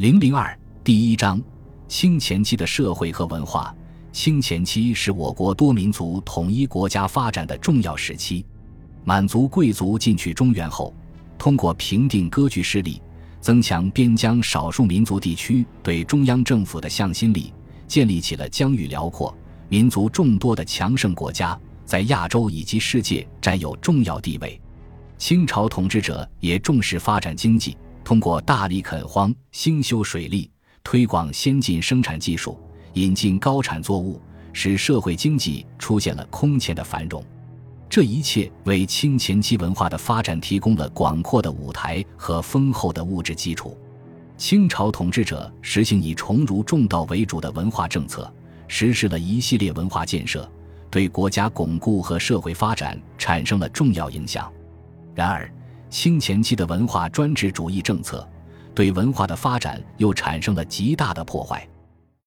零零二第一章：清前期的社会和文化。清前期是我国多民族统一国家发展的重要时期。满族贵族进去中原后，通过平定割据势力，增强边疆少数民族地区对中央政府的向心力，建立起了疆域辽阔、民族众多的强盛国家，在亚洲以及世界占有重要地位。清朝统治者也重视发展经济。通过大力垦荒、兴修水利、推广先进生产技术、引进高产作物，使社会经济出现了空前的繁荣。这一切为清前期文化的发展提供了广阔的舞台和丰厚的物质基础。清朝统治者实行以崇儒重道为主的文化政策，实施了一系列文化建设，对国家巩固和社会发展产生了重要影响。然而，清前期的文化专制主义政策，对文化的发展又产生了极大的破坏。